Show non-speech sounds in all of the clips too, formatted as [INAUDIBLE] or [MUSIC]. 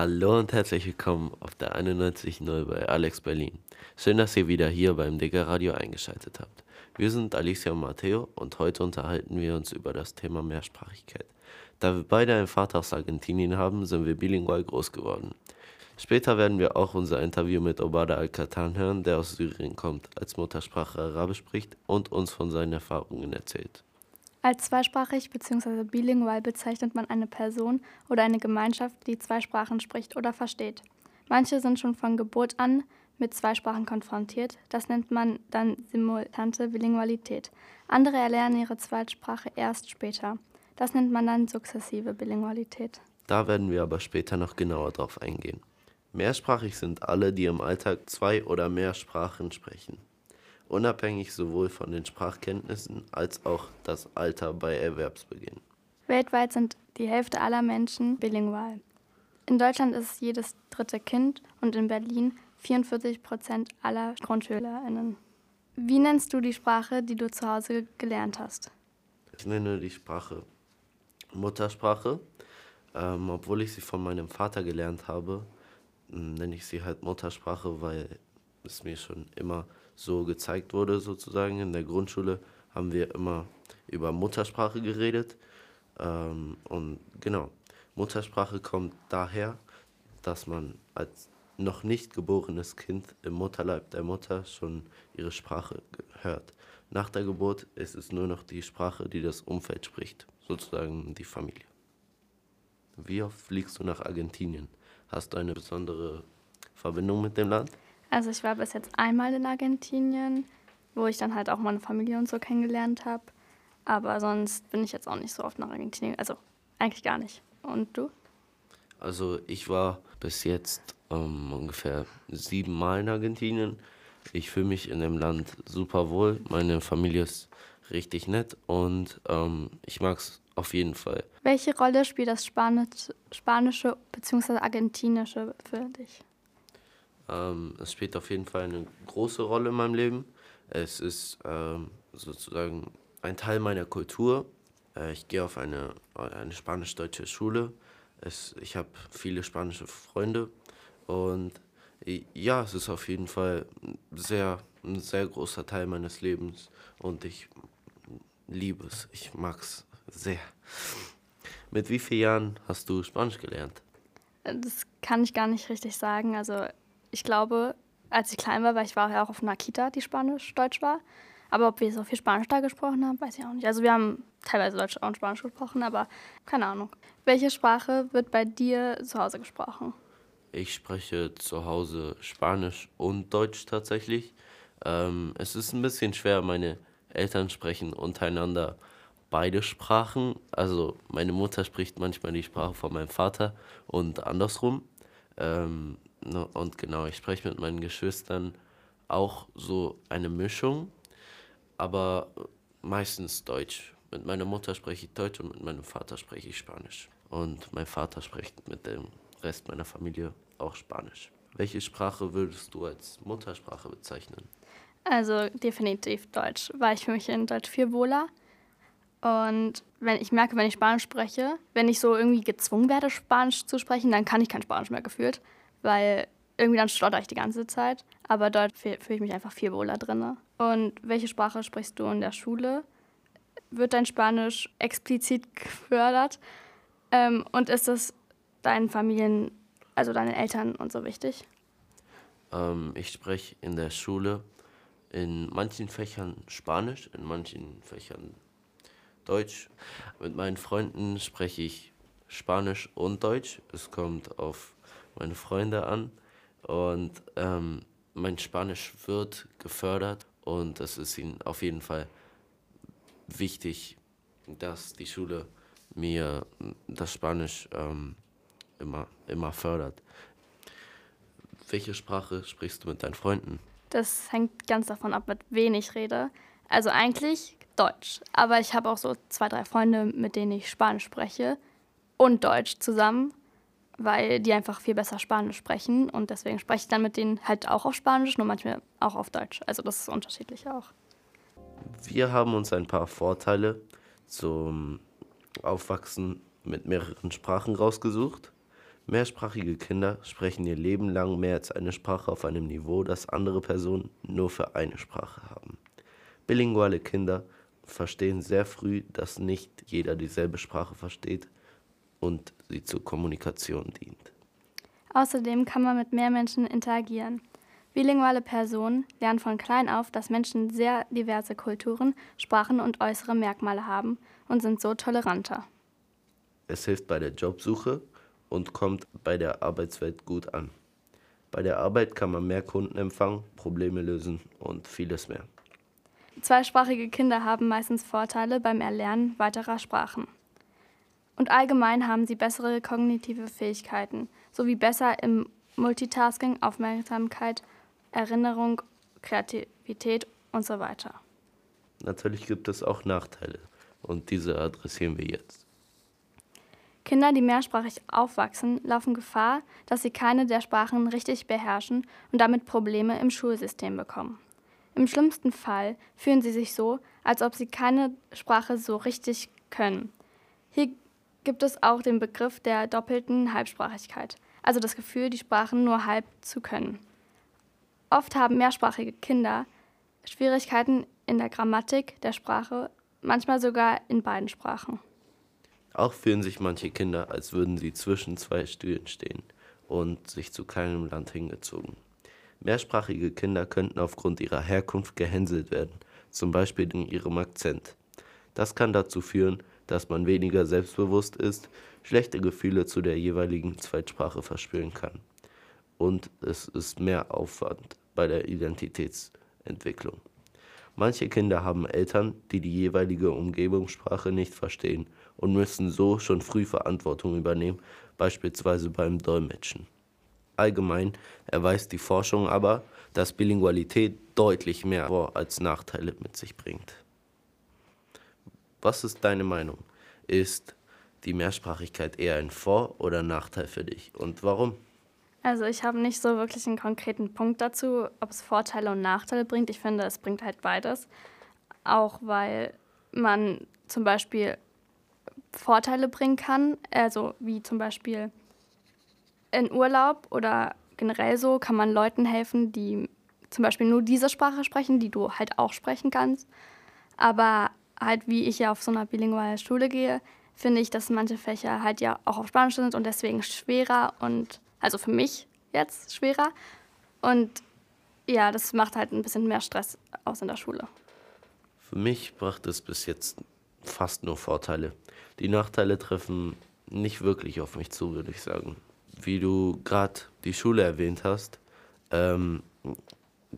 Hallo und herzlich willkommen auf der 91.0 bei Alex Berlin. Schön, dass ihr wieder hier beim Digger Radio eingeschaltet habt. Wir sind Alicia und Matteo und heute unterhalten wir uns über das Thema Mehrsprachigkeit. Da wir beide einen Vater aus Argentinien haben, sind wir bilingual groß geworden. Später werden wir auch unser Interview mit Obada Al-Katan hören, der aus Syrien kommt, als Muttersprache Arabisch spricht und uns von seinen Erfahrungen erzählt. Als zweisprachig bzw. bilingual bezeichnet man eine Person oder eine Gemeinschaft, die zwei Sprachen spricht oder versteht. Manche sind schon von Geburt an mit zwei Sprachen konfrontiert. Das nennt man dann simultante Bilingualität. Andere erlernen ihre Zweitsprache erst später. Das nennt man dann sukzessive Bilingualität. Da werden wir aber später noch genauer drauf eingehen. Mehrsprachig sind alle, die im Alltag zwei oder mehr Sprachen sprechen unabhängig sowohl von den Sprachkenntnissen als auch das Alter bei Erwerbsbeginn. Weltweit sind die Hälfte aller Menschen bilingual. In Deutschland ist es jedes dritte Kind und in Berlin 44 Prozent aller GrundschülerInnen. Wie nennst du die Sprache, die du zu Hause gelernt hast? Ich nenne die Sprache Muttersprache. Ähm, obwohl ich sie von meinem Vater gelernt habe, nenne ich sie halt Muttersprache, weil es mir schon immer so gezeigt wurde, sozusagen. In der Grundschule haben wir immer über Muttersprache geredet. Ähm, und genau, Muttersprache kommt daher, dass man als noch nicht geborenes Kind im Mutterleib der Mutter schon ihre Sprache hört. Nach der Geburt ist es nur noch die Sprache, die das Umfeld spricht, sozusagen die Familie. Wie oft fliegst du nach Argentinien? Hast du eine besondere Verbindung mit dem Land? Also ich war bis jetzt einmal in Argentinien, wo ich dann halt auch meine Familie und so kennengelernt habe. Aber sonst bin ich jetzt auch nicht so oft nach Argentinien. Also eigentlich gar nicht. Und du? Also ich war bis jetzt ähm, ungefähr sieben Mal in Argentinien. Ich fühle mich in dem Land super wohl. Meine Familie ist richtig nett und ähm, ich mag es auf jeden Fall. Welche Rolle spielt das Spanisch, Spanische bzw. Argentinische für dich? Ähm, es spielt auf jeden Fall eine große Rolle in meinem Leben. Es ist ähm, sozusagen ein Teil meiner Kultur. Äh, ich gehe auf eine, eine spanisch-deutsche Schule. Es, ich habe viele spanische Freunde und ja, es ist auf jeden Fall sehr, ein sehr großer Teil meines Lebens und ich liebe es. Ich mag es sehr. Mit wie vielen Jahren hast du Spanisch gelernt? Das kann ich gar nicht richtig sagen. Also ich glaube, als ich klein war, weil ich war ja auch auf einer Kita, die Spanisch-Deutsch war. Aber ob wir so viel Spanisch da gesprochen haben, weiß ich auch nicht. Also wir haben teilweise Deutsch und Spanisch gesprochen, aber keine Ahnung. Welche Sprache wird bei dir zu Hause gesprochen? Ich spreche zu Hause Spanisch und Deutsch tatsächlich. Ähm, es ist ein bisschen schwer, meine Eltern sprechen untereinander beide Sprachen. Also meine Mutter spricht manchmal die Sprache von meinem Vater und andersrum. Ähm, und genau, ich spreche mit meinen Geschwistern auch so eine Mischung, aber meistens Deutsch. Mit meiner Mutter spreche ich Deutsch und mit meinem Vater spreche ich Spanisch. Und mein Vater spricht mit dem Rest meiner Familie auch Spanisch. Welche Sprache würdest du als Muttersprache bezeichnen? Also definitiv Deutsch, weil ich für mich in Deutsch viel wohler. Und wenn ich merke, wenn ich Spanisch spreche, wenn ich so irgendwie gezwungen werde, Spanisch zu sprechen, dann kann ich kein Spanisch mehr gefühlt weil irgendwie dann stotter ich die ganze Zeit. Aber dort fühle ich mich einfach viel wohler drin. Und welche Sprache sprichst du in der Schule? Wird dein Spanisch explizit gefördert? Ähm, und ist es deinen Familien, also deinen Eltern und so wichtig? Ähm, ich spreche in der Schule in manchen Fächern Spanisch, in manchen Fächern Deutsch. Mit meinen Freunden spreche ich Spanisch und Deutsch. Es kommt auf meine Freunde an und ähm, mein Spanisch wird gefördert und es ist ihnen auf jeden Fall wichtig, dass die Schule mir das Spanisch ähm, immer, immer fördert. Welche Sprache sprichst du mit deinen Freunden? Das hängt ganz davon ab, mit wem ich rede. Also eigentlich Deutsch, aber ich habe auch so zwei, drei Freunde, mit denen ich Spanisch spreche und Deutsch zusammen weil die einfach viel besser Spanisch sprechen und deswegen spreche ich dann mit denen halt auch auf Spanisch, nur manchmal auch auf Deutsch. Also das ist unterschiedlich auch. Wir haben uns ein paar Vorteile zum Aufwachsen mit mehreren Sprachen rausgesucht. Mehrsprachige Kinder sprechen ihr Leben lang mehr als eine Sprache auf einem Niveau, das andere Personen nur für eine Sprache haben. Bilinguale Kinder verstehen sehr früh, dass nicht jeder dieselbe Sprache versteht und sie zur Kommunikation dient. Außerdem kann man mit mehr Menschen interagieren. Bilinguale Personen lernen von klein auf, dass Menschen sehr diverse Kulturen, Sprachen und äußere Merkmale haben und sind so toleranter. Es hilft bei der Jobsuche und kommt bei der Arbeitswelt gut an. Bei der Arbeit kann man mehr Kunden empfangen, Probleme lösen und vieles mehr. Zweisprachige Kinder haben meistens Vorteile beim Erlernen weiterer Sprachen. Und allgemein haben sie bessere kognitive Fähigkeiten sowie besser im Multitasking, Aufmerksamkeit, Erinnerung, Kreativität und so weiter. Natürlich gibt es auch Nachteile und diese adressieren wir jetzt. Kinder, die mehrsprachig aufwachsen, laufen Gefahr, dass sie keine der Sprachen richtig beherrschen und damit Probleme im Schulsystem bekommen. Im schlimmsten Fall fühlen sie sich so, als ob sie keine Sprache so richtig können. Hier gibt es auch den Begriff der doppelten Halbsprachigkeit, also das Gefühl, die Sprachen nur halb zu können. Oft haben mehrsprachige Kinder Schwierigkeiten in der Grammatik der Sprache, manchmal sogar in beiden Sprachen. Auch fühlen sich manche Kinder, als würden sie zwischen zwei Stühlen stehen und sich zu keinem Land hingezogen. Mehrsprachige Kinder könnten aufgrund ihrer Herkunft gehänselt werden, zum Beispiel in ihrem Akzent. Das kann dazu führen, dass man weniger selbstbewusst ist, schlechte Gefühle zu der jeweiligen Zweitsprache verspüren kann. Und es ist mehr Aufwand bei der Identitätsentwicklung. Manche Kinder haben Eltern, die die jeweilige Umgebungssprache nicht verstehen und müssen so schon früh Verantwortung übernehmen, beispielsweise beim Dolmetschen. Allgemein erweist die Forschung aber, dass Bilingualität deutlich mehr Vor- als Nachteile mit sich bringt. Was ist deine Meinung? Ist die Mehrsprachigkeit eher ein Vor- oder Nachteil für dich und warum? Also ich habe nicht so wirklich einen konkreten Punkt dazu, ob es Vorteile und Nachteile bringt. Ich finde, es bringt halt beides. Auch weil man zum Beispiel Vorteile bringen kann, also wie zum Beispiel in Urlaub oder generell so kann man Leuten helfen, die zum Beispiel nur diese Sprache sprechen, die du halt auch sprechen kannst. Aber halt, wie ich ja auf so einer bilingualen Schule gehe, finde ich, dass manche Fächer halt ja auch auf Spanisch sind und deswegen schwerer und also für mich jetzt schwerer. Und ja, das macht halt ein bisschen mehr Stress aus in der Schule. Für mich brachte es bis jetzt fast nur Vorteile. Die Nachteile treffen nicht wirklich auf mich zu, würde ich sagen. Wie du gerade die Schule erwähnt hast, ähm,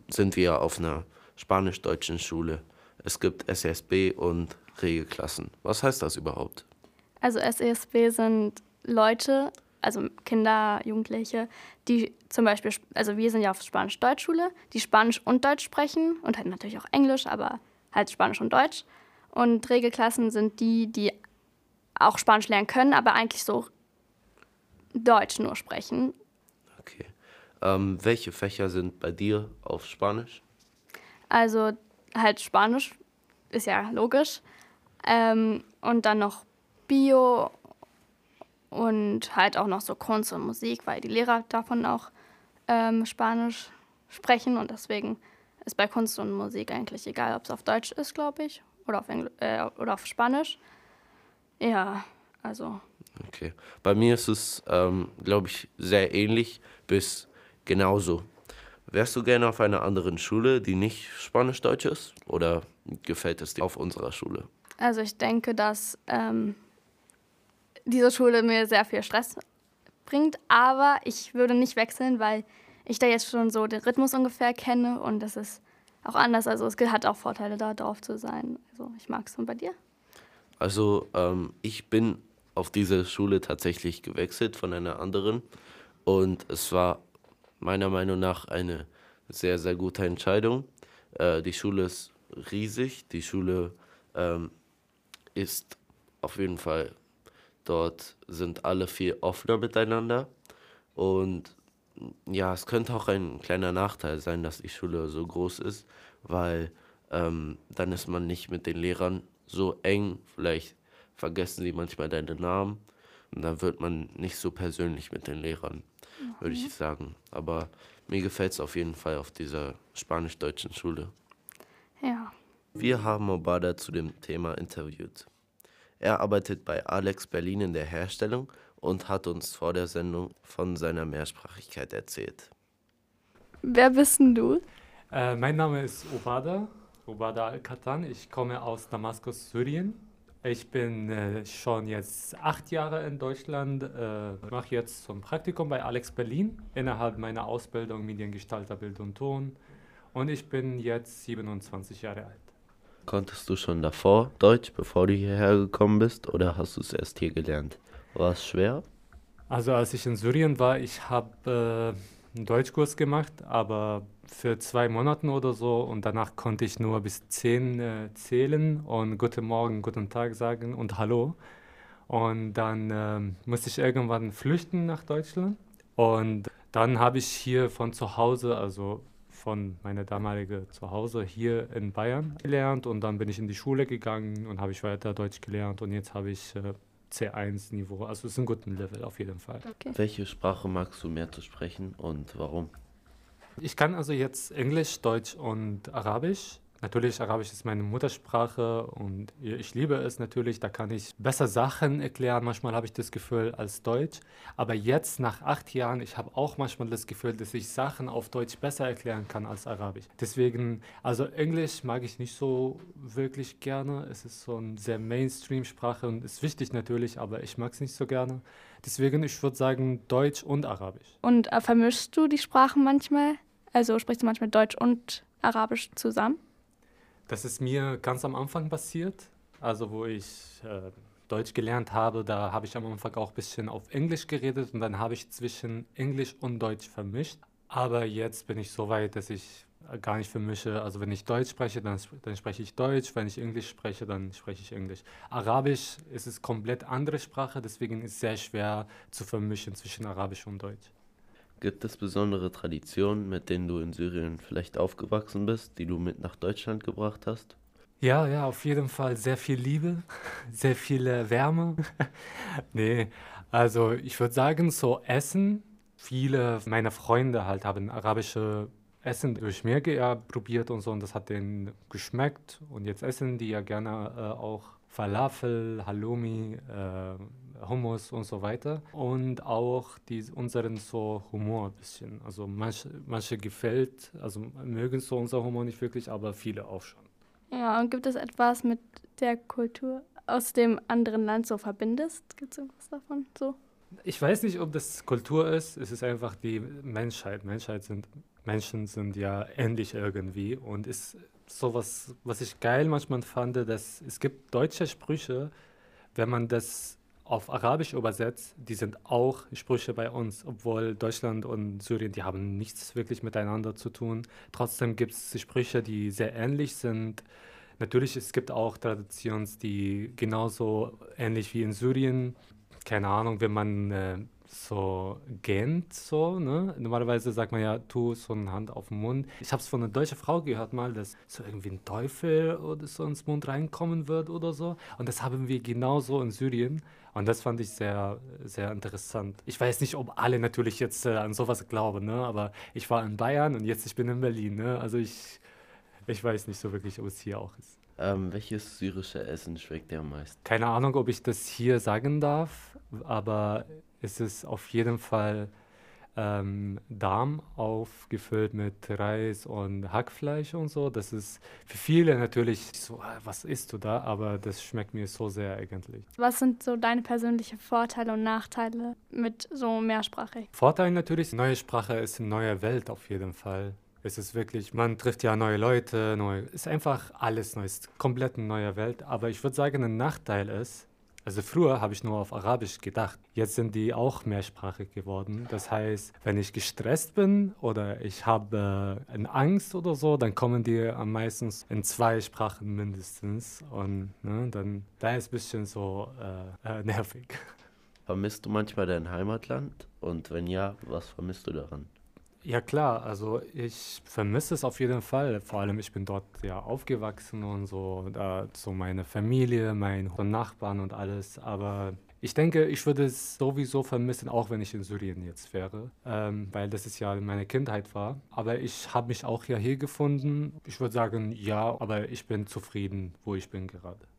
sind wir auf einer spanisch-deutschen Schule. Es gibt SSB und Regelklassen. Was heißt das überhaupt? Also SESB sind Leute, also Kinder, Jugendliche, die zum Beispiel, also wir sind ja auf Spanisch-Deutsch-Schule, die Spanisch und Deutsch sprechen und halt natürlich auch Englisch, aber halt Spanisch und Deutsch. Und Regelklassen sind die, die auch Spanisch lernen können, aber eigentlich so Deutsch nur sprechen. Okay. Ähm, welche Fächer sind bei dir auf Spanisch? Also halt Spanisch ist ja logisch. Ähm, und dann noch Bio und halt auch noch so Kunst und Musik, weil die Lehrer davon auch ähm, Spanisch sprechen und deswegen ist bei Kunst und Musik eigentlich egal, ob es auf Deutsch ist, glaube ich, oder auf, Engl äh, oder auf Spanisch. Ja, also. Okay. Bei mir ist es, ähm, glaube ich, sehr ähnlich bis genauso. Wärst du gerne auf einer anderen Schule, die nicht Spanisch-Deutsch ist? Oder gefällt es dir auf unserer Schule? Also ich denke, dass ähm, diese Schule mir sehr viel Stress bringt, aber ich würde nicht wechseln, weil ich da jetzt schon so den Rhythmus ungefähr kenne und das ist auch anders. Also es hat auch Vorteile, da drauf zu sein. Also ich mag es. Und bei dir? Also ähm, ich bin auf diese Schule tatsächlich gewechselt von einer anderen und es war meiner Meinung nach eine sehr, sehr gute Entscheidung. Äh, die Schule ist riesig, die Schule ähm, ist auf jeden Fall Dort sind alle viel offener miteinander. Und ja, es könnte auch ein kleiner Nachteil sein, dass die Schule so groß ist, weil ähm, dann ist man nicht mit den Lehrern so eng. Vielleicht vergessen sie manchmal deinen Namen Und da wird man nicht so persönlich mit den Lehrern, würde ich sagen. Aber mir gefällt es auf jeden Fall auf dieser spanisch-deutschen Schule. Ja. Wir haben Obada zu dem Thema interviewt. Er arbeitet bei Alex Berlin in der Herstellung und hat uns vor der Sendung von seiner Mehrsprachigkeit erzählt. Wer bist denn du? Äh, mein Name ist Obada, Obada Al-Katan. Ich komme aus Damaskus, Syrien. Ich bin äh, schon jetzt acht Jahre in Deutschland, äh, mache jetzt zum Praktikum bei Alex Berlin innerhalb meiner Ausbildung Mediengestalter Bild und Ton und ich bin jetzt 27 Jahre alt. Konntest du schon davor Deutsch, bevor du hierher gekommen bist, oder hast du es erst hier gelernt? War es schwer? Also als ich in Syrien war, ich habe äh, einen Deutschkurs gemacht, aber für zwei Monate oder so. Und danach konnte ich nur bis zehn äh, zählen und guten Morgen, guten Tag sagen und Hallo. Und dann äh, musste ich irgendwann flüchten nach Deutschland. Und dann habe ich hier von zu Hause, also von meiner damaligen Zuhause hier in Bayern gelernt. Und dann bin ich in die Schule gegangen und habe ich weiter Deutsch gelernt. Und jetzt habe ich äh, C1-Niveau. Also es ist ein gutes Level auf jeden Fall. Okay. Welche Sprache magst du mehr zu sprechen und warum? Ich kann also jetzt Englisch, Deutsch und Arabisch. Natürlich, Arabisch ist meine Muttersprache und ich liebe es natürlich. Da kann ich besser Sachen erklären. Manchmal habe ich das Gefühl als Deutsch. Aber jetzt, nach acht Jahren, ich habe auch manchmal das Gefühl, dass ich Sachen auf Deutsch besser erklären kann als Arabisch. Deswegen, also Englisch mag ich nicht so wirklich gerne. Es ist so eine sehr Mainstream-Sprache und ist wichtig natürlich, aber ich mag es nicht so gerne. Deswegen, ich würde sagen Deutsch und Arabisch. Und äh, vermischst du die Sprachen manchmal? Also sprichst du manchmal Deutsch und Arabisch zusammen? Das ist mir ganz am Anfang passiert, also wo ich äh, Deutsch gelernt habe, da habe ich am Anfang auch ein bisschen auf Englisch geredet und dann habe ich zwischen Englisch und Deutsch vermischt. Aber jetzt bin ich so weit, dass ich gar nicht vermische. Also wenn ich Deutsch spreche, dann, dann spreche ich Deutsch. Wenn ich Englisch spreche, dann spreche ich Englisch. Arabisch ist es komplett andere Sprache, deswegen ist es sehr schwer zu vermischen zwischen Arabisch und Deutsch. Gibt es besondere Traditionen, mit denen du in Syrien vielleicht aufgewachsen bist, die du mit nach Deutschland gebracht hast? Ja, ja, auf jeden Fall sehr viel Liebe, [LAUGHS] sehr viel äh, Wärme. [LAUGHS] nee, also ich würde sagen, so Essen. Viele meiner Freunde halt haben arabische Essen durch mir ja, probiert und so und das hat denen geschmeckt und jetzt essen die ja gerne äh, auch Falafel, Halloumi, äh, Hummus und so weiter. Und auch die, unseren so Humor ein bisschen. Also manche, manche gefällt, also mögen so unser Humor nicht wirklich, aber viele auch schon. Ja, und gibt es etwas mit der Kultur aus dem anderen Land so verbindest? Gibt es irgendwas davon so? Ich weiß nicht, ob das Kultur ist. Es ist einfach die Menschheit. Menschheit sind, Menschen sind ja ähnlich irgendwie und ist sowas, was ich geil manchmal fand, dass es gibt deutsche Sprüche, wenn man das auf Arabisch übersetzt, die sind auch Sprüche bei uns, obwohl Deutschland und Syrien, die haben nichts wirklich miteinander zu tun. Trotzdem gibt es Sprüche, die sehr ähnlich sind. Natürlich, es gibt auch Traditionen, die genauso ähnlich wie in Syrien, keine Ahnung, wenn man äh, so gähnt, so, ne? Normalerweise sagt man ja, tu so eine Hand auf den Mund. Ich habe es von einer deutschen Frau gehört mal, dass so irgendwie ein Teufel oder so ins Mund reinkommen wird oder so. Und das haben wir genauso in Syrien. Und das fand ich sehr, sehr interessant. Ich weiß nicht, ob alle natürlich jetzt äh, an sowas glauben, ne? aber ich war in Bayern und jetzt ich bin in Berlin. Ne? Also ich, ich weiß nicht so wirklich, ob es hier auch ist. Ähm, welches syrische Essen schmeckt dir am meisten? Keine Ahnung, ob ich das hier sagen darf, aber es ist auf jeden Fall ähm, Darm aufgefüllt mit Reis und Hackfleisch und so. Das ist für viele natürlich so, ah, was isst du da? Aber das schmeckt mir so sehr eigentlich. Was sind so deine persönlichen Vorteile und Nachteile mit so Mehrsprache? Vorteil natürlich, neue Sprache ist eine neue Welt auf jeden Fall. Es ist wirklich, man trifft ja neue Leute, neu, ist einfach alles neu, ist komplett eine neue Welt. Aber ich würde sagen, ein Nachteil ist, also früher habe ich nur auf Arabisch gedacht. Jetzt sind die auch mehrsprachig geworden. Das heißt, wenn ich gestresst bin oder ich habe äh, Angst oder so, dann kommen die am meisten in zwei Sprachen mindestens. Und ne, dann da ist ein bisschen so äh, äh, nervig. Vermisst du manchmal dein Heimatland? Und wenn ja, was vermisst du daran? Ja klar, also ich vermisse es auf jeden Fall. Vor allem ich bin dort ja aufgewachsen und so, da so meine Familie, meine Nachbarn und alles. Aber Ich denke, ich würde es sowieso vermissen, auch wenn ich in Syrien jetzt wäre, ähm, weil das ist ja meine Kindheit war. Aber ich habe mich auch ja hier gefunden. Ich würde sagen, ja, aber ich bin zufrieden, wo ich bin gerade.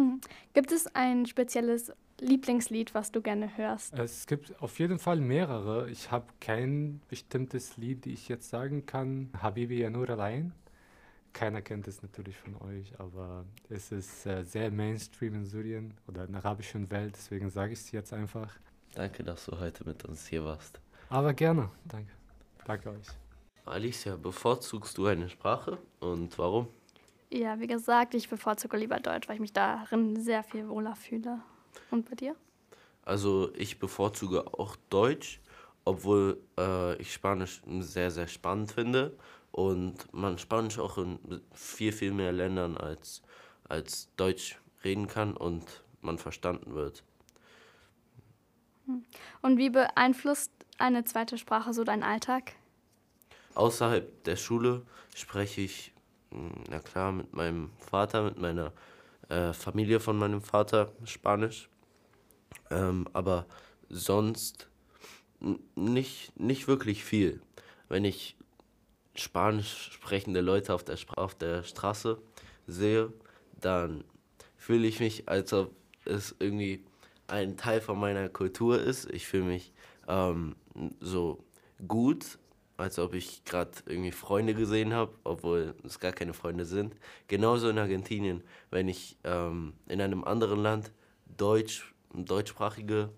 Hm. Gibt es ein spezielles Lieblingslied, was du gerne hörst? Es gibt auf jeden Fall mehrere. Ich habe kein bestimmtes Lied, die ich jetzt sagen kann. Habibi ja nur allein. Keiner kennt es natürlich von euch, aber es ist äh, sehr Mainstream in Syrien oder in der arabischen Welt, deswegen sage ich es jetzt einfach. Danke, dass du heute mit uns hier warst. Aber gerne, danke. Danke euch. Alicia, bevorzugst du eine Sprache und warum? Ja, wie gesagt, ich bevorzuge lieber Deutsch, weil ich mich darin sehr viel wohler fühle. Und bei dir? Also ich bevorzuge auch Deutsch, obwohl äh, ich Spanisch sehr, sehr spannend finde und man Spanisch auch in viel, viel mehr Ländern als, als Deutsch reden kann und man verstanden wird. Hm. Und wie beeinflusst eine zweite Sprache so deinen Alltag? Außerhalb der Schule spreche ich, na klar, mit meinem Vater, mit meiner äh, Familie von meinem Vater Spanisch. Ähm, aber sonst nicht, nicht wirklich viel. Wenn ich spanisch sprechende Leute auf der, auf der Straße sehe, dann fühle ich mich, als ob es irgendwie ein Teil von meiner Kultur ist. Ich fühle mich ähm, so gut, als ob ich gerade irgendwie Freunde gesehen habe, obwohl es gar keine Freunde sind. Genauso in Argentinien, wenn ich ähm, in einem anderen Land Deutsch, deutschsprachige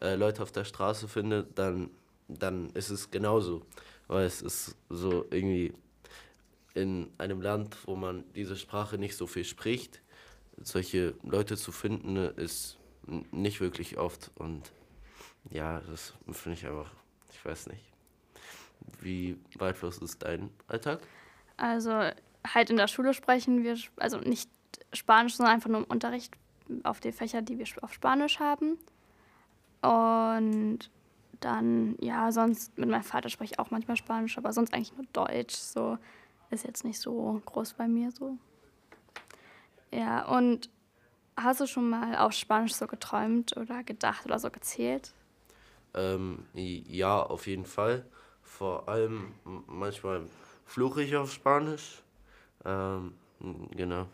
äh, Leute auf der Straße finde, dann, dann ist es genauso weil es ist so irgendwie in einem Land, wo man diese Sprache nicht so viel spricht, solche Leute zu finden, ist nicht wirklich oft. Und ja, das finde ich einfach, ich weiß nicht. Wie beeinflusst ist dein Alltag? Also halt in der Schule sprechen wir, also nicht Spanisch, sondern einfach nur im Unterricht auf die Fächer, die wir auf Spanisch haben. Und dann, ja, sonst mit meinem Vater spreche ich auch manchmal Spanisch, aber sonst eigentlich nur Deutsch. So ist jetzt nicht so groß bei mir so. Ja, und hast du schon mal auf Spanisch so geträumt oder gedacht oder so gezählt? Ähm, ja, auf jeden Fall. Vor allem manchmal fluche ich auf Spanisch. Ähm, genau.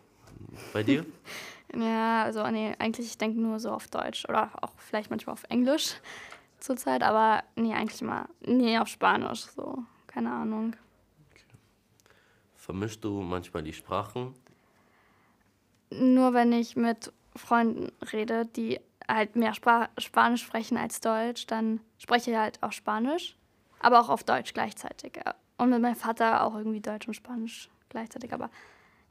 Bei dir? [LAUGHS] ja, also nee, eigentlich ich denke nur so auf Deutsch oder auch vielleicht manchmal auf Englisch [LAUGHS] zurzeit, aber nee, eigentlich mal, nee, auf Spanisch, so, keine Ahnung. Okay. Vermischst du manchmal die Sprachen? Nur wenn ich mit Freunden rede, die halt mehr Spra Spanisch sprechen als Deutsch, dann spreche ich halt auch Spanisch, aber auch auf Deutsch gleichzeitig. Und mit meinem Vater auch irgendwie Deutsch und Spanisch gleichzeitig, aber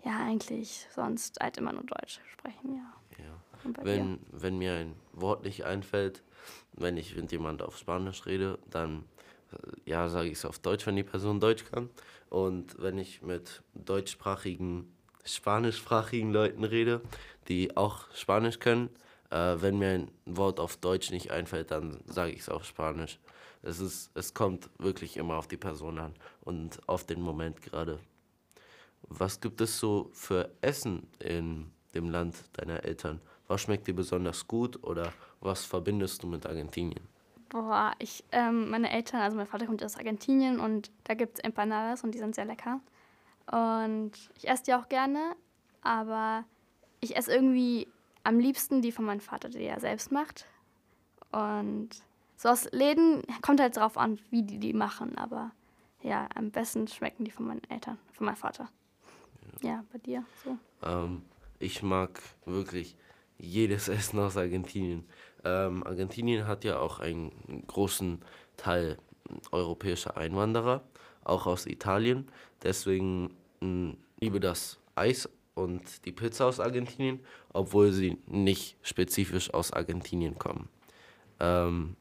ja, eigentlich sonst halt immer nur Deutsch sprechen, ja. ja. Wenn, wenn mir ein Wort nicht einfällt, wenn ich mit jemand auf Spanisch rede, dann äh, ja, sage ich es auf Deutsch, wenn die Person Deutsch kann. Und wenn ich mit deutschsprachigen, spanischsprachigen Leuten rede, die auch Spanisch können, äh, wenn mir ein Wort auf Deutsch nicht einfällt, dann sage ich es auf Spanisch. Es, ist, es kommt wirklich immer auf die Person an und auf den Moment gerade. Was gibt es so für Essen in dem Land deiner Eltern? Was schmeckt dir besonders gut oder was verbindest du mit Argentinien? Boah, ich, ähm, meine Eltern, also mein Vater kommt aus Argentinien und da gibt es Empanadas und die sind sehr lecker. Und ich esse die auch gerne, aber ich esse irgendwie am liebsten die von meinem Vater, die er selbst macht. Und so aus Läden kommt halt drauf an, wie die die machen, aber ja, am besten schmecken die von meinen Eltern, von meinem Vater. Ja, ja bei dir so. Ähm, ich mag wirklich jedes [LAUGHS] Essen aus Argentinien. Ähm, Argentinien hat ja auch einen großen Teil europäischer Einwanderer, auch aus Italien. Deswegen mh, liebe das Eis und die Pizza aus Argentinien, obwohl sie nicht spezifisch aus Argentinien kommen. Ähm,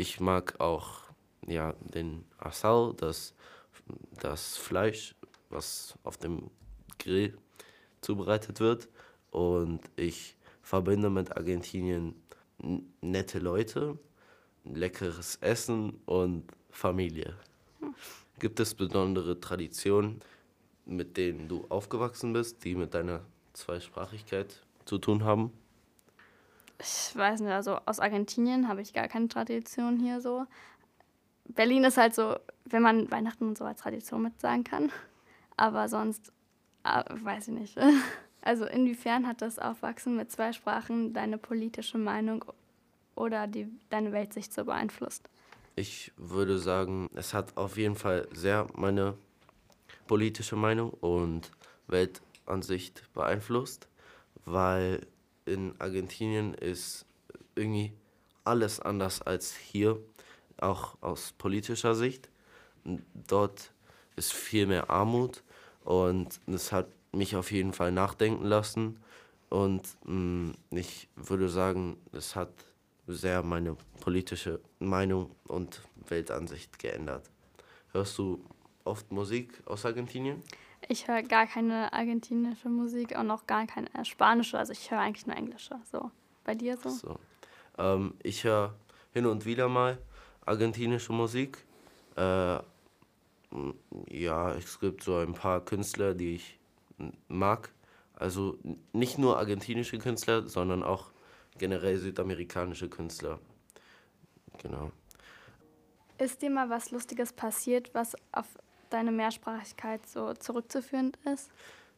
ich mag auch ja, den Asal, das, das Fleisch, was auf dem Grill zubereitet wird. Und ich verbinde mit Argentinien nette Leute, leckeres Essen und Familie. Gibt es besondere Traditionen, mit denen du aufgewachsen bist, die mit deiner Zweisprachigkeit zu tun haben? Ich weiß nicht, also aus Argentinien habe ich gar keine Tradition hier so. Berlin ist halt so, wenn man Weihnachten und so als Tradition mit sagen kann. Aber sonst, äh, weiß ich nicht. [LAUGHS] Also inwiefern hat das Aufwachsen mit zwei Sprachen deine politische Meinung oder die, deine Weltsicht so beeinflusst? Ich würde sagen, es hat auf jeden Fall sehr meine politische Meinung und Weltansicht beeinflusst, weil in Argentinien ist irgendwie alles anders als hier, auch aus politischer Sicht. Dort ist viel mehr Armut und es hat mich auf jeden Fall nachdenken lassen. Und mh, mm, ich würde sagen, es hat sehr meine politische Meinung und Weltansicht geändert. Hörst du oft Musik aus Argentinien? Ich höre gar keine argentinische Musik und auch gar keine spanische. Also ich höre eigentlich nur englische. So. Bei dir so? so. Ähm, ich höre hin und wieder mal argentinische Musik. Äh, ja, es gibt so ein paar Künstler, die ich mag. Also nicht nur argentinische Künstler, sondern auch generell südamerikanische Künstler. Genau. Ist dir mal was Lustiges passiert, was auf deine Mehrsprachigkeit so zurückzuführen ist?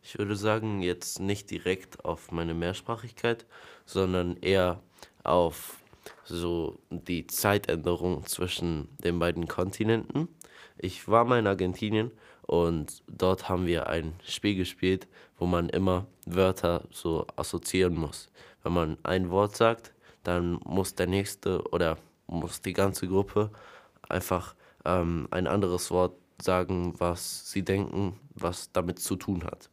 Ich würde sagen, jetzt nicht direkt auf meine Mehrsprachigkeit, sondern eher auf so die Zeitänderung zwischen den beiden Kontinenten. Ich war mal in Argentinien und dort haben wir ein Spiel gespielt, wo man immer Wörter so assoziieren muss. Wenn man ein Wort sagt, dann muss der nächste oder muss die ganze Gruppe einfach ähm, ein anderes Wort sagen, was sie denken, was damit zu tun hat.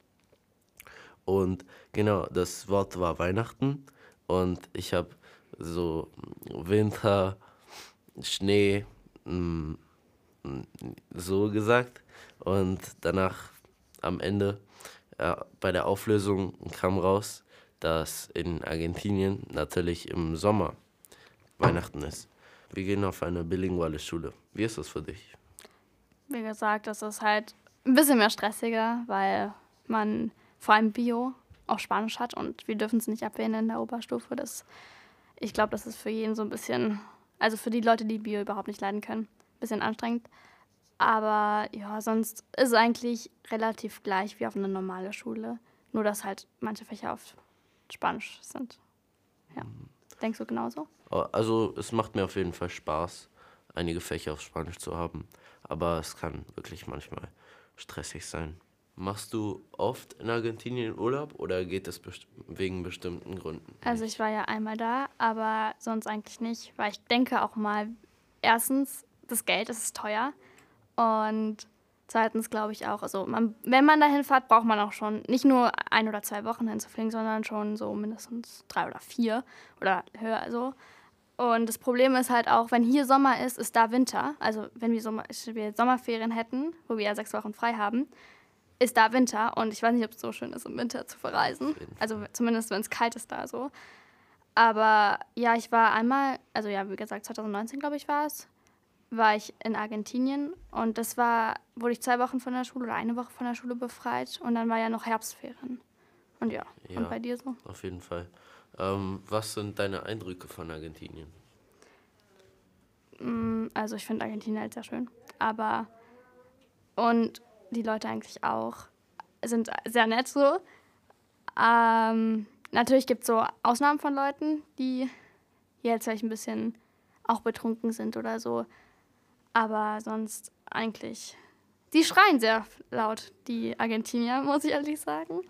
Und genau, das Wort war Weihnachten und ich habe so Winter, Schnee, mm, so gesagt. Und danach am Ende äh, bei der Auflösung kam raus, dass in Argentinien natürlich im Sommer Weihnachten ist. Wir gehen auf eine bilinguale Schule. Wie ist das für dich? Wie gesagt, das ist halt ein bisschen mehr stressiger, weil man vor allem Bio auch Spanisch hat und wir dürfen es nicht abwählen in der Oberstufe. Das, ich glaube, das ist für jeden so ein bisschen, also für die Leute, die Bio überhaupt nicht leiden können, ein bisschen anstrengend. Aber ja, sonst ist es eigentlich relativ gleich wie auf einer normalen Schule. Nur, dass halt manche Fächer auf Spanisch sind. Ja. Denkst du genauso? Oh, also, es macht mir auf jeden Fall Spaß, einige Fächer auf Spanisch zu haben. Aber es kann wirklich manchmal stressig sein. Machst du oft in Argentinien Urlaub oder geht es best wegen bestimmten Gründen? Also ich war ja einmal da, aber sonst eigentlich nicht, weil ich denke auch mal, erstens, das Geld das ist teuer. Und zweitens glaube ich auch, also man, wenn man dahin fährt, braucht man auch schon nicht nur ein oder zwei Wochen hinzufliegen, sondern schon so mindestens drei oder vier oder höher so. Und das Problem ist halt auch, wenn hier Sommer ist, ist da Winter. Also wenn wir, Sommer, wir Sommerferien hätten, wo wir ja sechs Wochen frei haben, ist da Winter. Und ich weiß nicht, ob es so schön ist, im Winter zu verreisen. Also zumindest, wenn es kalt ist da so. Aber ja, ich war einmal, also ja, wie gesagt, 2019 glaube ich war es war ich in Argentinien und das war, wurde ich zwei Wochen von der Schule oder eine Woche von der Schule befreit und dann war ja noch Herbstferien. Und ja, ja und bei dir so? Auf jeden Fall. Ähm, was sind deine Eindrücke von Argentinien? Mm, also ich finde Argentinien halt sehr schön, aber und die Leute eigentlich auch sind sehr nett so. Ähm, natürlich gibt es so Ausnahmen von Leuten, die jetzt vielleicht ein bisschen auch betrunken sind oder so. Aber sonst eigentlich. Die schreien sehr laut, die Argentinier, [LAUGHS] muss ich ehrlich sagen.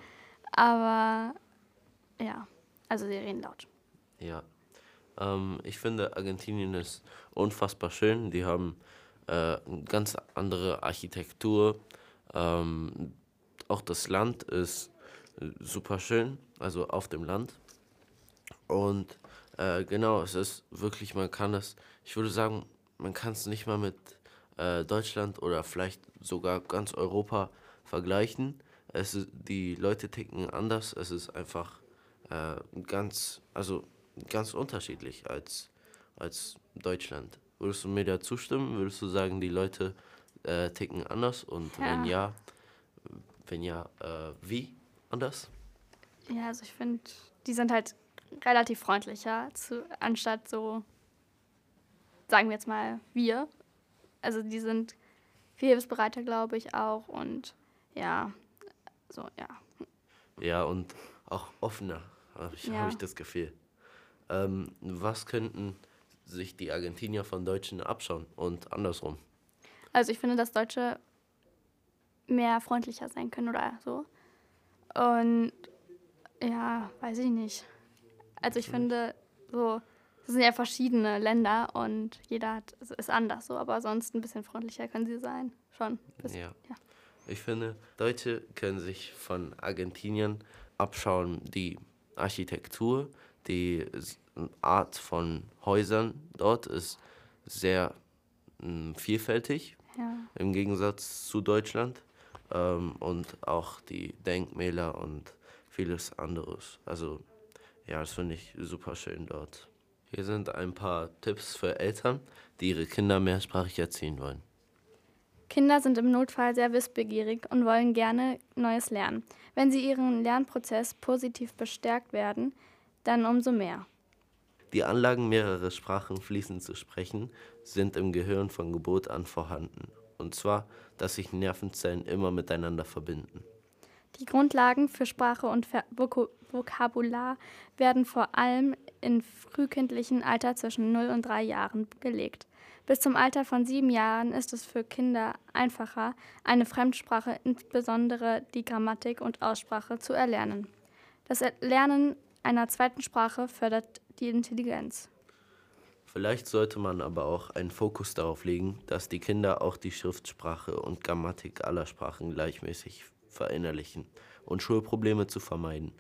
Aber ja, also sie reden laut. Ja. Ähm, ich finde, Argentinien ist unfassbar schön. Die haben äh, eine ganz andere Architektur. Ähm, auch das Land ist super schön, also auf dem Land. Und äh, genau, es ist wirklich, man kann es, ich würde sagen, man kann es nicht mal mit äh, Deutschland oder vielleicht sogar ganz Europa vergleichen. Es ist, die Leute ticken anders. Es ist einfach äh, ganz, also ganz unterschiedlich als, als Deutschland. Würdest du mir da zustimmen? Würdest du sagen, die Leute äh, ticken anders? Und ja. wenn ja, wenn ja, äh, wie anders? Ja, also ich finde, die sind halt relativ freundlicher, zu, anstatt so, sagen wir jetzt mal, wir. Also die sind viel hilfsbereiter, glaube ich, auch. Und ja, so, ja. Ja, und auch offener, habe ich, Ja. hab ich das Gefühl. Ähm, was könnten sich die Argentinier von Deutschen abschauen und andersrum? Also ich finde, dass Deutsche mehr freundlicher sein können oder so. Und ja, weiß ich nicht. Also ich finde, so, das sind ja verschiedene Länder und jeder hat, es ist anders so, aber sonst ein bisschen freundlicher können sie sein. Schon. Bisschen, Ja. ja. Ich finde, Deutsche können sich von Argentiniern abschauen, die Architektur, die Art von Häusern dort ist sehr mm, vielfältig ja. im Gegensatz zu Deutschland ähm, und auch die Denkmäler und vieles anderes. Also ja, das finde ich super schön dort. Hier sind ein paar Tipps für Eltern, die ihre Kinder mehrsprachig erziehen wollen. Kinder sind im Notfall sehr wissbegierig und wollen gerne Neues lernen. Wenn sie ihren Lernprozess positiv bestärkt werden, dann umso mehr. Die Anlagen, mehrere Sprachen fließend zu sprechen, sind im Gehirn von Geburt an vorhanden. Und zwar, dass sich Nervenzellen immer miteinander verbinden. Die Grundlagen für Sprache und Vokabular werden vor allem im frühkindlichen Alter zwischen 0 und 3 Jahren gelegt. Bis zum Alter von sieben Jahren ist es für Kinder einfacher, eine Fremdsprache, insbesondere die Grammatik und Aussprache, zu erlernen. Das Erlernen einer zweiten Sprache fördert die Intelligenz. Vielleicht sollte man aber auch einen Fokus darauf legen, dass die Kinder auch die Schriftsprache und Grammatik aller Sprachen gleichmäßig verinnerlichen und Schulprobleme zu vermeiden.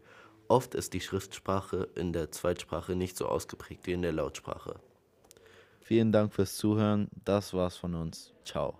Oft ist die Schriftsprache in der Zweitsprache nicht so ausgeprägt wie in der Lautsprache. Vielen Dank fürs Zuhören. Das war's von uns. Ciao.